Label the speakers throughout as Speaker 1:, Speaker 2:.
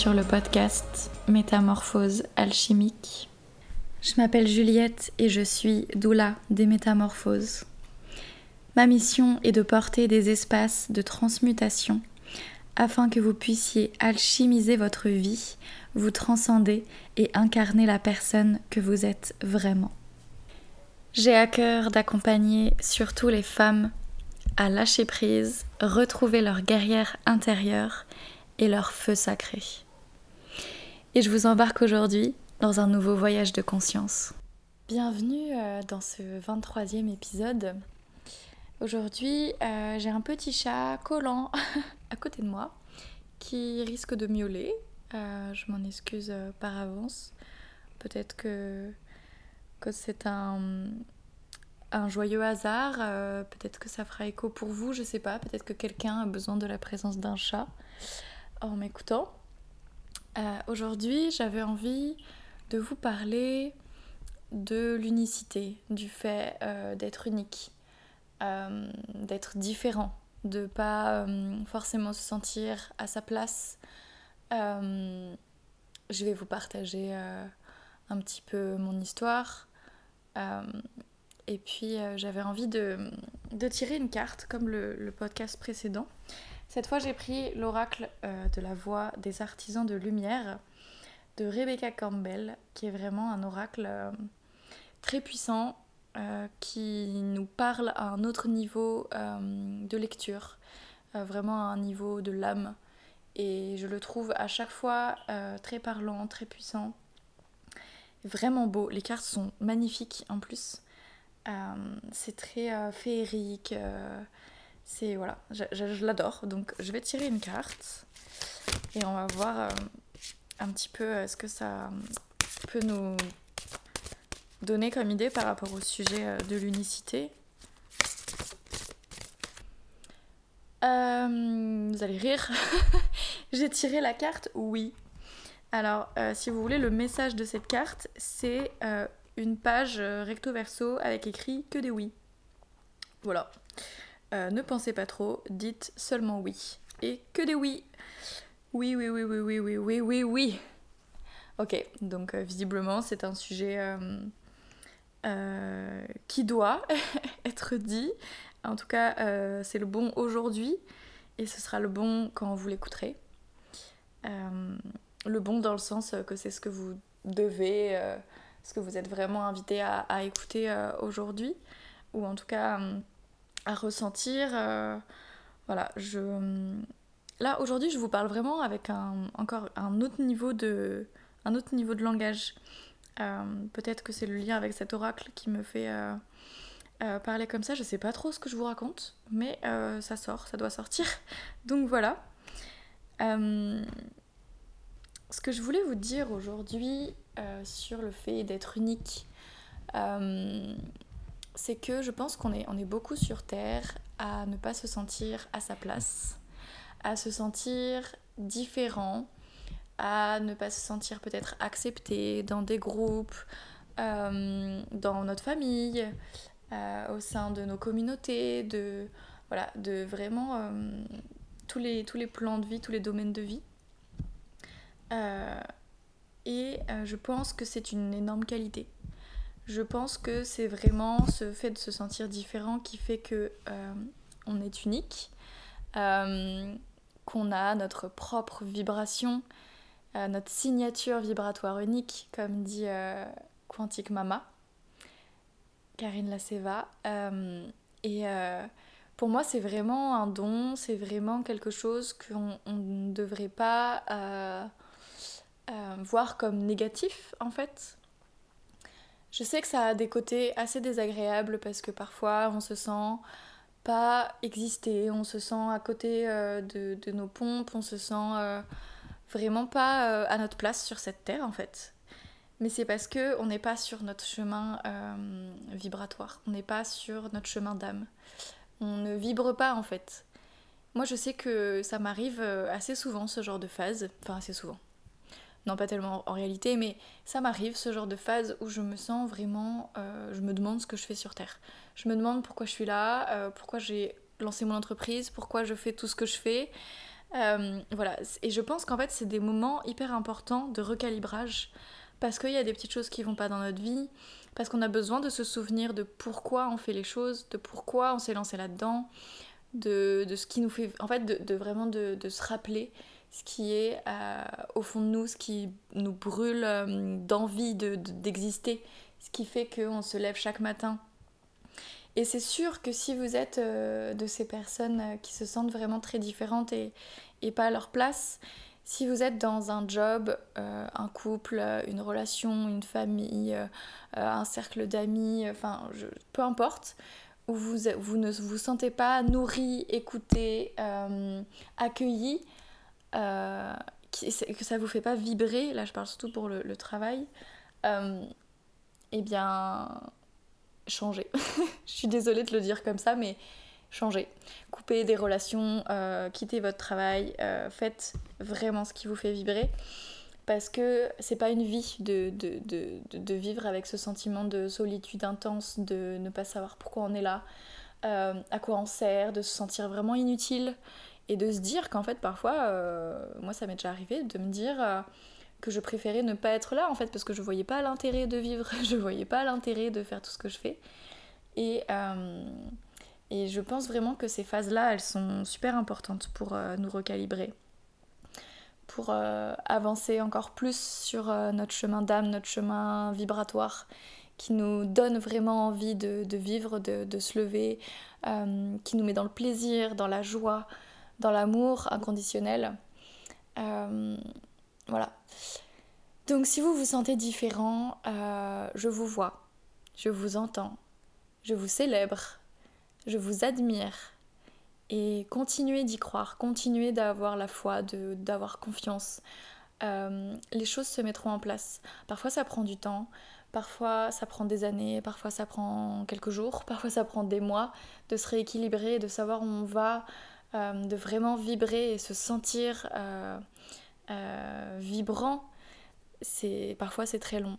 Speaker 1: Sur le podcast Métamorphose alchimique. Je m'appelle Juliette et je suis doula des métamorphoses. Ma mission est de porter des espaces de transmutation afin que vous puissiez alchimiser votre vie, vous transcender et incarner la personne que vous êtes vraiment. J'ai à cœur d'accompagner surtout les femmes à lâcher prise, retrouver leur guerrière intérieure et leur feu sacré. Et je vous embarque aujourd'hui dans un nouveau voyage de conscience. Bienvenue euh, dans ce 23e épisode. Aujourd'hui, euh, j'ai un petit chat collant à côté de moi qui risque de miauler. Euh, je m'en excuse par avance. Peut-être que, c'est un, un joyeux hasard. Peut-être que ça fera écho pour vous, je sais pas. Peut-être que quelqu'un a besoin de la présence d'un chat en m'écoutant. Euh, aujourd'hui, j'avais envie de vous parler de l'unicité, du fait euh, d'être unique, euh, d'être différent, de pas forcément se sentir à sa place. je vais vous partager un petit peu mon histoire. et puis j'avais envie de, tirer une carte comme le podcast précédent. Cette fois, j'ai pris l'oracle euh, de la voix des artisans de lumière de Rebecca Campbell, qui est vraiment un oracle euh, très puissant euh, qui nous parle à un autre niveau de lecture, vraiment à un niveau de l'âme. Et je le trouve à chaque fois très parlant, très puissant, vraiment beau. Les cartes sont magnifiques en plus. c'est très féerique c'est voilà, je, l'adore. Donc je vais tirer une carte et on va voir euh, un petit peu euh, ce que ça peut nous donner comme idée par rapport au sujet euh, de l'unicité. vous allez rire. J'ai tiré la carte oui. Alors, si vous voulez, le message de cette carte, c'est une page recto verso avec écrit que des oui. Voilà. Euh, ne pensez pas trop, dites seulement oui. Et que des oui. Oui, oui, oui, oui, oui, oui, oui, oui, oui. Ok, donc euh, visiblement c'est un sujet euh, qui doit être dit. En tout cas, c'est le bon aujourd'hui et ce sera le bon quand vous l'écouterez. le bon dans le sens que c'est ce que vous devez, ce que vous êtes vraiment invité à, à écouter aujourd'hui. Ou en tout cas à ressentir. Euh, voilà, je. Là, aujourd'hui, je vous parle vraiment avec un, encore un autre niveau de, un autre niveau de langage. Euh, peut-être que c'est le lien avec cet oracle qui me fait euh, parler comme ça. Je sais pas trop ce que je vous raconte, mais ça sort, ça doit sortir. Donc voilà. ce que je voulais vous dire aujourd'hui sur le fait d'être unique, c'est que je pense qu'on est, on est beaucoup sur Terre à ne pas se sentir à sa place, à se sentir différent, à ne pas se sentir peut-être accepté dans des groupes, euh, dans notre famille, euh, au sein de nos communautés, de, voilà, de vraiment euh, tous, les, tous les plans de vie, tous les domaines de vie. et je pense que c'est une énorme qualité je pense que c'est vraiment ce fait de se sentir différent qui fait que euh, on est unique, euh, qu'on a notre propre vibration, euh, notre signature vibratoire unique, comme dit Quantique Mama, Karine Laceva. et pour moi, c'est vraiment un don, c'est vraiment quelque chose qu'on ne devrait pas voir comme négatif en fait je sais que ça a des côtés assez désagréables parce que parfois on se sent pas exister, on se sent à côté euh, de, nos pompes, on se sent euh, vraiment pas euh, à notre place sur cette terre en fait. Mais c'est parce que on n'est pas sur notre chemin vibratoire, on n'est pas sur notre chemin d'âme. On ne vibre pas en fait. Moi je sais que ça m'arrive assez souvent ce genre de phase, enfin assez souvent non pas tellement en réalité, mais ça m'arrive ce genre de phase où je me sens vraiment, euh, je me demande ce que je fais sur Terre. Je me demande pourquoi je suis là, euh, pourquoi j'ai lancé mon entreprise, pourquoi je fais tout ce que je fais, Euh, voilà, et je pense qu'en fait c'est des moments hyper importants de recalibrage parce qu'il y a des petites choses qui vont pas dans notre vie, parce qu'on a besoin de se souvenir de pourquoi on fait les choses, de pourquoi on s'est lancé là-dedans, de, ce qui nous fait, en fait, de, vraiment de, se rappeler ce qui est euh, au fond de nous, ce qui nous brûle euh, d'envie d'exister, ce qui fait qu'on se lève chaque matin. Et c'est sûr que si vous êtes euh, de ces personnes euh, qui se sentent vraiment très différentes et, pas à leur place, si vous êtes dans un job, un couple, une relation, une famille, un cercle d'amis, enfin peu importe, où vous, vous ne vous sentez pas nourri, écouté, accueilli, que ça vous fait pas vibrer, là je parle surtout pour le, travail, eh bien changer. je suis désolée de le dire comme ça, mais changer. Coupez des relations, euh, quittez votre travail, euh, faites vraiment ce qui vous fait vibrer. Parce que c'est pas une vie de, de, vivre avec ce sentiment de solitude intense, de ne pas savoir pourquoi on est là, euh, à quoi on sert, de se sentir vraiment inutile et de se dire qu'en fait parfois, moi ça m'est déjà arrivé de me dire que je préférais ne pas être là en fait parce que je voyais pas l'intérêt de vivre, je voyais pas l'intérêt de faire tout ce que je fais. Et, euh, et je pense vraiment que ces phases-là, elles sont super importantes pour euh, nous recalibrer, pour euh, avancer encore plus sur notre chemin d'âme, notre chemin vibratoire qui nous donne vraiment envie de, de vivre, de, de, se lever, qui nous met dans le plaisir, dans la joie, dans l'amour inconditionnel. Voilà. Donc si vous vous sentez différent, euh, je vous vois, je vous entends, je vous célèbre, je vous admire. Et continuez d'y croire, continuez d'avoir la foi, d'avoir confiance. Euh, les choses se mettront en place. Parfois ça prend du temps, parfois ça prend des années, parfois ça prend quelques jours, parfois ça prend des mois de se rééquilibrer, de savoir où on va, euh, de vraiment vibrer et se sentir euh, vibrant, c'est parfois c'est très long.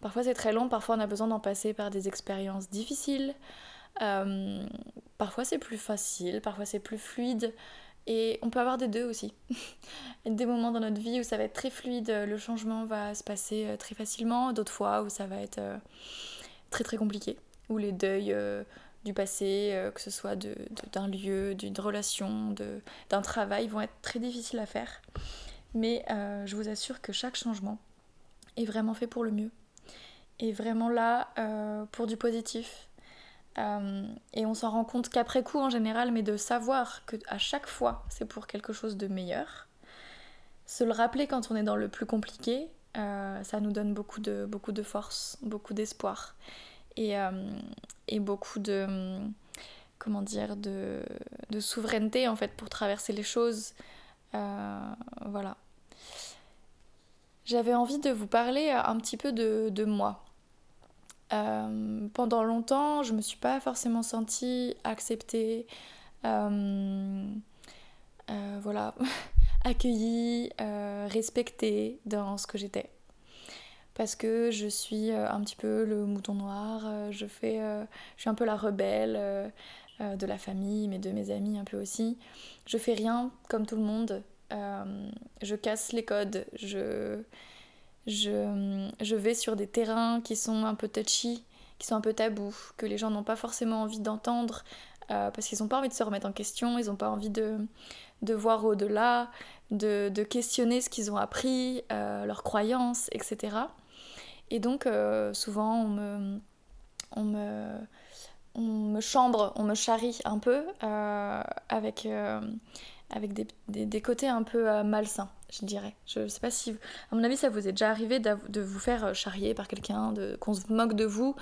Speaker 1: Parfois c'est très long, parfois on a besoin d'en passer par des expériences difficiles. Euh, parfois c'est plus facile, parfois c'est plus fluide. Et on peut avoir des deux aussi. des moments dans notre vie où ça va être très fluide, le changement va se passer euh, très facilement, d'autres fois où ça va être très très compliqué, où les deuils du passé, que ce soit d'un lieu, d'une relation, d'un travail, vont être très difficiles à faire. Mais euh, je vous assure que chaque changement est vraiment fait pour le mieux. Est vraiment là euh, pour du positif. Euh, et on s'en rend compte qu'après coup en général, mais de savoir que à chaque fois c'est pour quelque chose de meilleur. Se le rappeler quand on est dans le plus compliqué, ça nous donne beaucoup de, beaucoup de force, beaucoup d'espoir et, et, beaucoup de comment dire de, de souveraineté en fait pour traverser les choses euh, voilà. J'avais envie de vous parler un petit peu de, moi. Euh, pendant longtemps, je me suis pas forcément sentie acceptée, euh, voilà, accueillie, respectée dans ce que j'étais. Parce que je suis un petit peu le mouton noir, je, fais, je suis un peu la rebelle, euh, de la famille, mais de mes amis un peu aussi. Je fais rien comme tout le monde. Euh, je casse les codes. Je, je, je, vais sur des terrains qui sont un peu touchy, qui sont un peu tabous, que les gens n'ont pas forcément envie d'entendre. Euh, parce qu'ils n'ont pas envie de se remettre en question, ils n'ont pas envie de, de voir au-delà, de, de, questionner ce qu'ils ont appris, leurs croyances, etc. Et donc, souvent, on me, on me, on me chambre, on me charrie un peu euh, avec, euh, avec des, côtés un peu euh, malsains, je dirais. Je sais pas si, à mon avis, ça vous est déjà arrivé de vous faire charrier par quelqu'un, qu'on se moque de vous,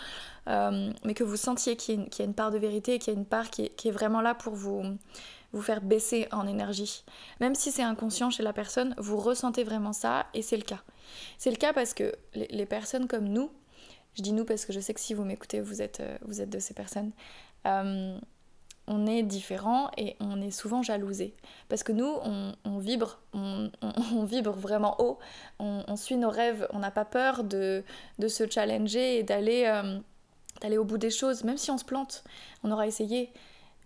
Speaker 1: mais que vous sentiez qu'il y, a une part de vérité, qu'il y a une part qui est, vraiment là pour vous, vous faire baisser en énergie. Même si c'est inconscient chez la personne, vous ressentez vraiment ça et c'est le cas. C'est le cas parce que les personnes comme nous, je dis nous parce que je sais que si vous m'écoutez, vous êtes, euh, vous êtes de ces personnes. Euh, on est différents et on est souvent jalousé. Parce que nous, on, vibre, on, vibre vraiment haut, on, suit nos rêves, on n'a pas peur de, se challenger et d'aller euh, d'aller au bout des choses, même si on se plante, on aura essayé.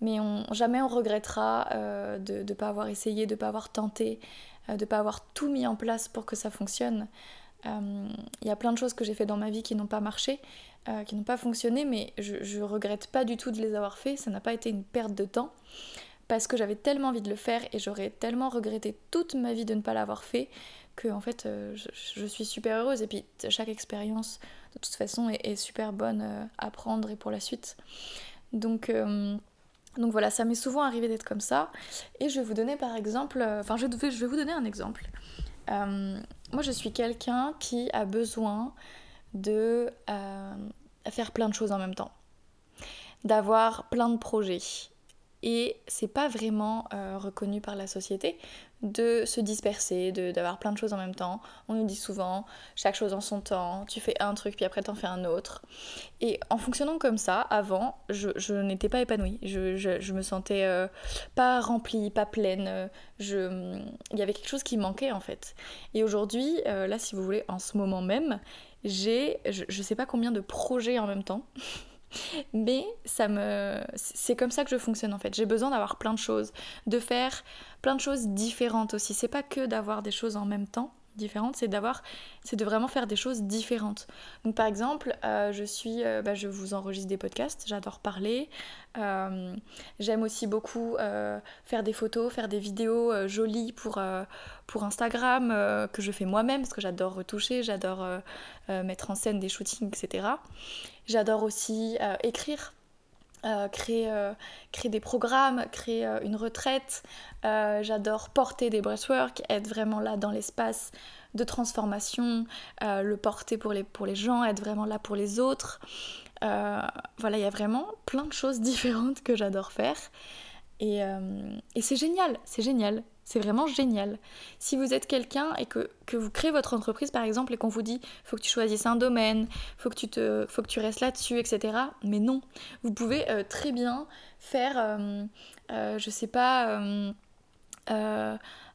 Speaker 1: mais jamais on regrettera de ne pas avoir essayé, de ne pas avoir tenté, de ne pas avoir tout mis en place pour que ça fonctionne. Il y a plein de choses que j'ai fait dans ma vie qui n'ont pas marché, qui n'ont pas fonctionné, mais je, ne regrette pas du tout de les avoir fait. Ça n'a pas été une perte de temps parce que j'avais tellement envie de le faire et j'aurais tellement regretté toute ma vie de ne pas l'avoir fait que en fait euh, je, suis super heureuse et puis chaque expérience de toute façon est, super bonne euh, à prendre et pour la suite donc euh, donc voilà ça m'est souvent arrivé d'être comme ça. Et je vais vous donner par exemple enfin je, vais vous donner un exemple. Moi je suis quelqu'un qui a besoin de faire plein de choses en même temps. D'avoir plein de projets et c'est pas vraiment euh, reconnu par la société de se disperser, d'avoir plein de choses en même temps. On nous dit souvent chaque chose en son temps, tu fais un truc puis après t'en fais un autre. Et en fonctionnant comme ça, avant, je, n'étais pas épanouie. Je, je, me sentais euh, pas remplie, pas pleine. Je, il y avait quelque chose qui manquait en fait. Et aujourd'hui, euh, là si vous voulez, en ce moment même, j'ai je, je sais pas combien de projets en même temps. Mais ça me c'est comme ça que je fonctionne en fait. J'ai besoin d'avoir plein de choses, de faire plein de choses différentes aussi. C'est pas que d'avoir des choses en même temps, différentes, c'est d'avoir, c'est de vraiment faire des choses différentes. Donc par exemple, euh, je suis, euh, bah, je vous enregistre des podcasts, j'adore parler. Euh, j'aime aussi beaucoup faire des photos, faire des vidéos jolies pour pour Instagram que je fais moi-même parce que j'adore retoucher, j'adore mettre en scène des shootings, etc. J'adore aussi écrire euh, créer, euh, créer, des programmes, créer euh, une retraite. J'adore porter des breathwork, être vraiment là dans l'espace de transformation, le porter pour les, pour les gens, être vraiment là pour les autres. voilà, il y a vraiment plein de choses différentes que j'adore faire. Et, et c'est génial, c'est génial. C'est vraiment génial. Si vous êtes quelqu'un et que, vous créez votre entreprise par exemple et qu'on vous dit faut que tu choisisses un domaine, faut que tu, te, faut que tu restes là-dessus, etc. Mais non, vous pouvez euh, très bien faire, euh, euh, je sais pas,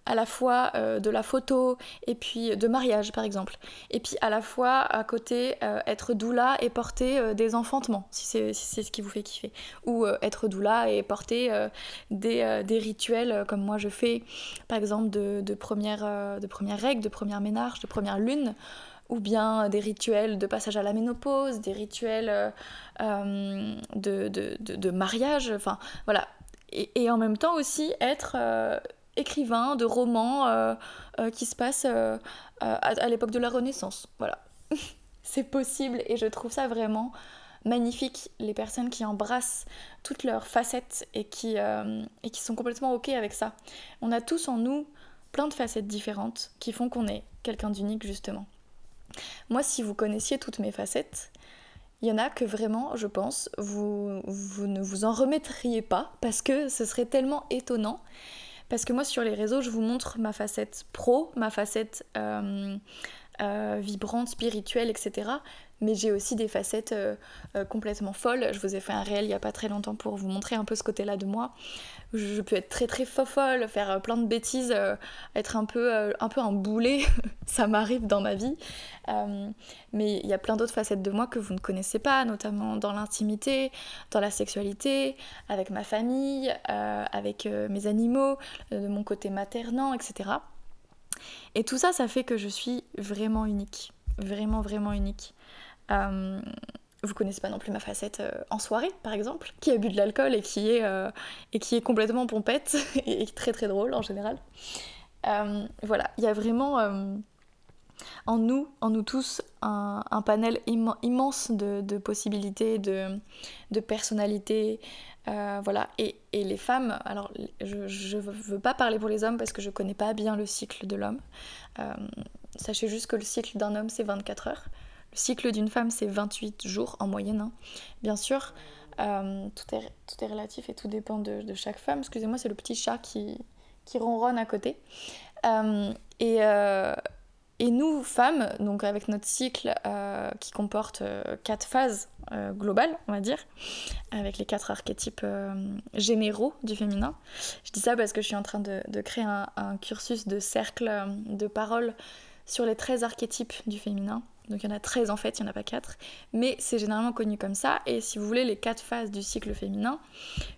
Speaker 1: à la fois euh, de la photo et puis de mariage par exemple. Et puis à la fois à côté euh, être doula et porter euh, des enfantements si c'est si ce qui vous fait kiffer. Ou être doula et porter des, des, rituels comme moi je fais par exemple de, de, première, de règle, de première ménage, de première lune ou bien des rituels de passage à la ménopause, des rituels de, de, de, mariage, enfin voilà. Et, en même temps aussi être écrivain de romans euh, euh, qui se passent euh, à, l'époque de la Renaissance. Voilà. c'est possible et je trouve ça vraiment magnifique, les personnes qui embrassent toutes leurs facettes et qui, et qui sont complètement ok avec ça. On a tous en nous plein de facettes différentes qui font qu'on est quelqu'un d'unique justement. Moi, si vous connaissiez toutes mes facettes, il y en a que vraiment, je pense, vous, vous ne vous en remettriez pas parce que ce serait tellement étonnant. Parce que moi, sur les réseaux, je vous montre ma facette pro, ma facette euh, euh, vibrante, spirituelle, etc. Mais j'ai aussi des facettes euh, complètement folles. Je vous ai fait un réel il n'y a pas très longtemps pour vous montrer un peu ce côté-là de moi. Je, peux être très très folle, faire plein de bêtises, être un peu, un peu un boulet. Ça m'arrive dans ma vie. mais il y a plein d'autres facettes de moi que vous ne connaissez pas, notamment dans l'intimité, dans la sexualité, avec ma famille, avec mes animaux, de mon côté maternant, etc. Et tout ça, ça fait que je suis vraiment unique. Vraiment, vraiment unique. Euh, vous connaissez pas non plus ma facette euh, en soirée, par exemple, qui a bu de l'alcool et, qui est, euh, et qui est complètement pompette et très très drôle en général. voilà, il y a vraiment en nous, en nous tous, un, panel immense de, possibilités, de, de personnalités. Euh, voilà, et, les femmes, alors je ne veux pas parler pour les hommes parce que je connais pas bien le cycle de l'homme. Euh, sachez juste que le cycle d'un homme c'est 24 heures. Le cycle d'une femme c'est 28 jours en moyenne. Hein. Bien sûr, euh, tout, est, tout est relatif et tout dépend de, chaque femme. Excusez-moi, c'est le petit chat qui, qui ronronne à côté. et, et nous, femmes, donc avec notre cycle euh, qui comporte euh, quatre phases euh, globales, on va dire, avec les quatre archétypes généraux du féminin. Je dis ça parce que je suis en train de, créer un, cursus de cercle de parole sur les 13 archétypes du féminin. Donc il y en a 13 en fait, il n'y en a pas 4. Mais c'est généralement connu comme ça. Et si vous voulez, les 4 phases du cycle féminin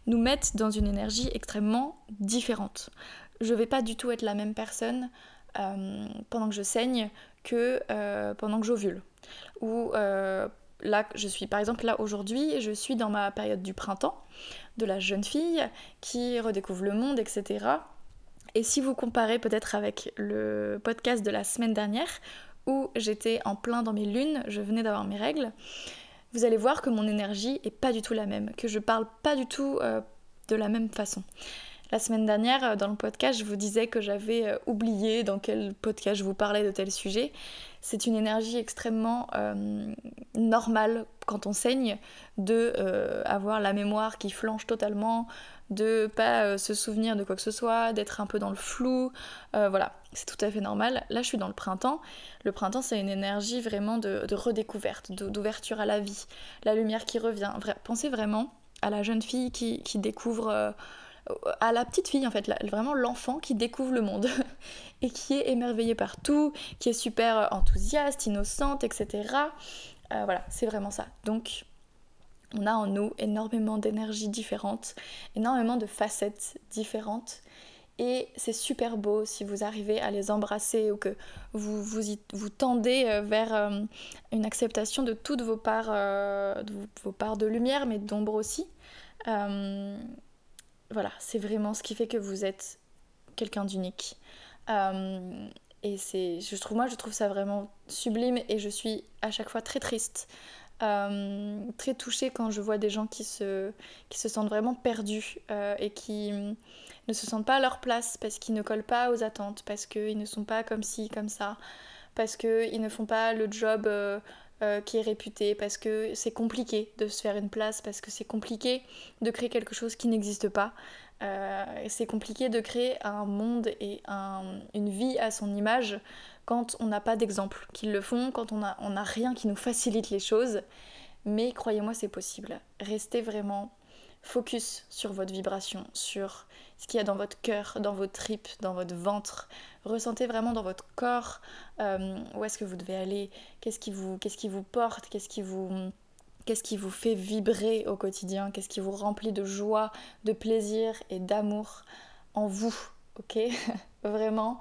Speaker 1: nous mettent dans une énergie extrêmement différente. Je vais pas du tout être la même personne pendant que je saigne que euh, pendant que j'ovule. Ou euh, là, je suis par exemple là aujourd'hui, je suis dans ma période du printemps, de la jeune fille qui redécouvre le monde, etc. Et si vous comparez peut-être avec le podcast de la semaine dernière, où j'étais en plein dans mes lunes, je venais d'avoir mes règles, vous allez voir que mon énergie est pas du tout la même, que je parle pas du tout euh, de la même façon. La semaine dernière, euh, dans le podcast, je vous disais que j'avais euh, oublié dans quel podcast je vous parlais de tel sujet. C'est une énergie extrêmement euh, normale quand on saigne de avoir la mémoire qui flanche totalement, de pas se souvenir de quoi que ce soit, d'être un peu dans le flou. voilà, c'est tout à fait normal. Là, je suis dans le printemps. Le printemps, c'est une énergie vraiment de, redécouverte, d'ouverture à la vie, la lumière qui revient. pensez vraiment à la jeune fille qui, qui découvre à la petite fille en fait, vraiment l'enfant qui découvre le monde et qui est émerveillée par tout, qui est super enthousiaste, innocente, etc. Euh, voilà, c'est vraiment ça. Donc on a en nous énormément d'énergies différentes, énormément de facettes différentes. Et c'est super beau si vous arrivez à les embrasser ou que vous vous, tendez euh, vers euh, une acceptation de toutes vos parts, de vos parts de lumière, mais d'ombre aussi voilà, c'est vraiment ce qui fait que vous êtes quelqu'un d'unique. Euh, et c'est, je trouve, moi, je trouve ça vraiment sublime et je suis à chaque fois très triste, euh, très touchée quand je vois des gens qui se, qui se sentent vraiment perdus euh, et qui ne se sentent pas à leur place parce qu'ils ne collent pas aux attentes, parce qu'ils ne sont pas comme ci, comme ça, parce qu'ils ne font pas le job euh, qui est réputé, parce que c'est compliqué de se faire une place, parce que c'est compliqué de créer quelque chose qui n'existe pas. Euh, c'est compliqué de créer un monde et une vie à son image quand on n'a pas d'exemple qui le font, quand on n'a on a rien qui nous facilite les choses. Mais croyez-moi, c'est possible. Restez vraiment focus sur votre vibration, sur ce qu'il y a dans votre cœur, dans vos tripes, dans votre ventre. Ressentez vraiment dans votre corps euh, où est-ce que vous devez aller, qu'est-ce qui vous, porte, qu'est-ce qui vous, fait vibrer au quotidien, qu'est-ce qui vous remplit de joie, de plaisir et d'amour en vous, ok? Vraiment,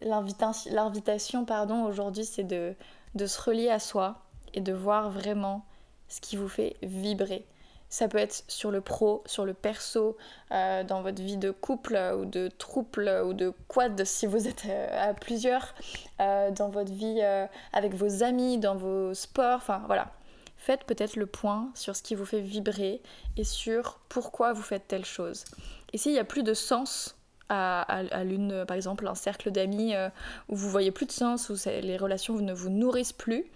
Speaker 1: l'invitation, pardon, aujourd'hui, c'est de se relier à soi et de voir vraiment ce qui vous fait vibrer. Ça peut être sur le pro, sur le perso, euh, dans votre vie de couple ou de troupe ou de quad si vous êtes euh, à plusieurs, euh, dans votre vie avec vos amis, dans vos sports, enfin voilà. Faites peut-être le point sur ce qui vous fait vibrer et sur pourquoi vous faites telle chose. Et s'il n'y a plus de sens à, l'une, par exemple, un cercle d'amis où vous voyez plus de sens, où les relations ne vous nourrissent plus, et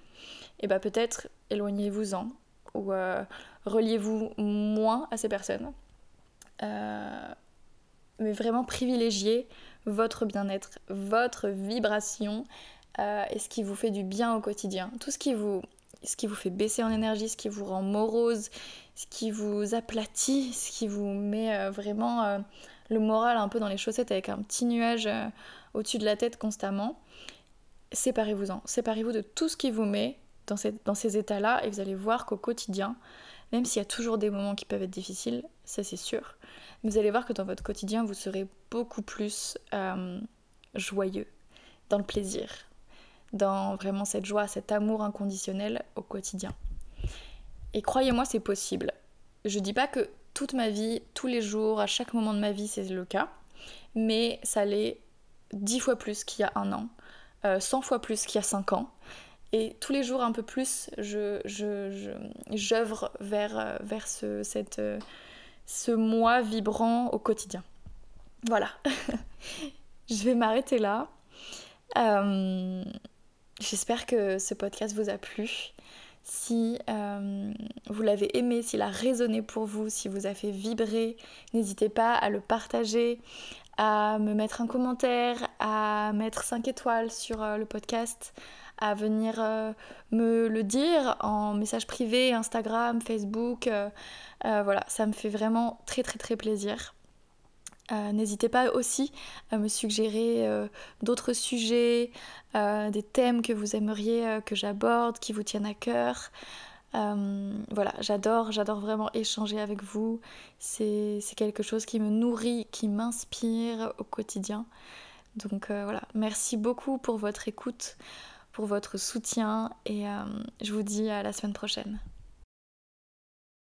Speaker 1: eh bien peut-être éloignez-vous-en ou euh, reliez-vous moins à ces personnes. Euh, mais vraiment privilégiez votre bien-être, votre vibration euh, et ce qui vous fait du bien au quotidien. Tout ce qui vous, ce qui vous fait baisser en énergie, ce qui vous rend morose, ce qui vous aplatit, ce qui vous met vraiment le moral un peu dans les chaussettes avec un petit nuage au-dessus de la tête constamment. Séparez-vous-en, séparez-vous de tout ce qui vous met dans, ces états-là et vous allez voir qu'au quotidien, même s'il y a toujours des moments qui peuvent être difficiles, ça c'est sûr, vous allez voir que dans votre quotidien, vous serez beaucoup plus euh, joyeux, dans le plaisir, dans vraiment cette joie, cet amour inconditionnel au quotidien. Et croyez-moi, c'est possible. Je dis pas que toute ma vie, tous les jours, à chaque moment de ma vie, c'est le cas, mais ça l'est dix fois plus qu'il y a un an, euh, cent fois plus qu'il y a cinq ans. Et tous les jours un peu plus, je, j'œuvre vers, euh, vers ce, cette, euh, moi vibrant au quotidien. Voilà. je vais m'arrêter là. Euh, j'espère que ce podcast vous a plu. Si vous l'avez aimé, s'il a résonné pour vous, si vous a fait vibrer, n'hésitez pas à le partager, à me mettre un commentaire, à mettre 5 étoiles sur le podcast, à venir euh, me le dire en message privé, Instagram, Facebook. Euh, euh, voilà, ça me fait vraiment très très très plaisir. N'hésitez pas aussi à me suggérer d'autres sujets, des thèmes que vous aimeriez que j'aborde, qui vous tiennent à cœur. voilà, j'adore, j'adore vraiment échanger avec vous. C'est quelque chose qui me nourrit, qui m'inspire au quotidien. Donc voilà, merci beaucoup pour votre écoute, pour votre soutien et je vous dis à la semaine prochaine.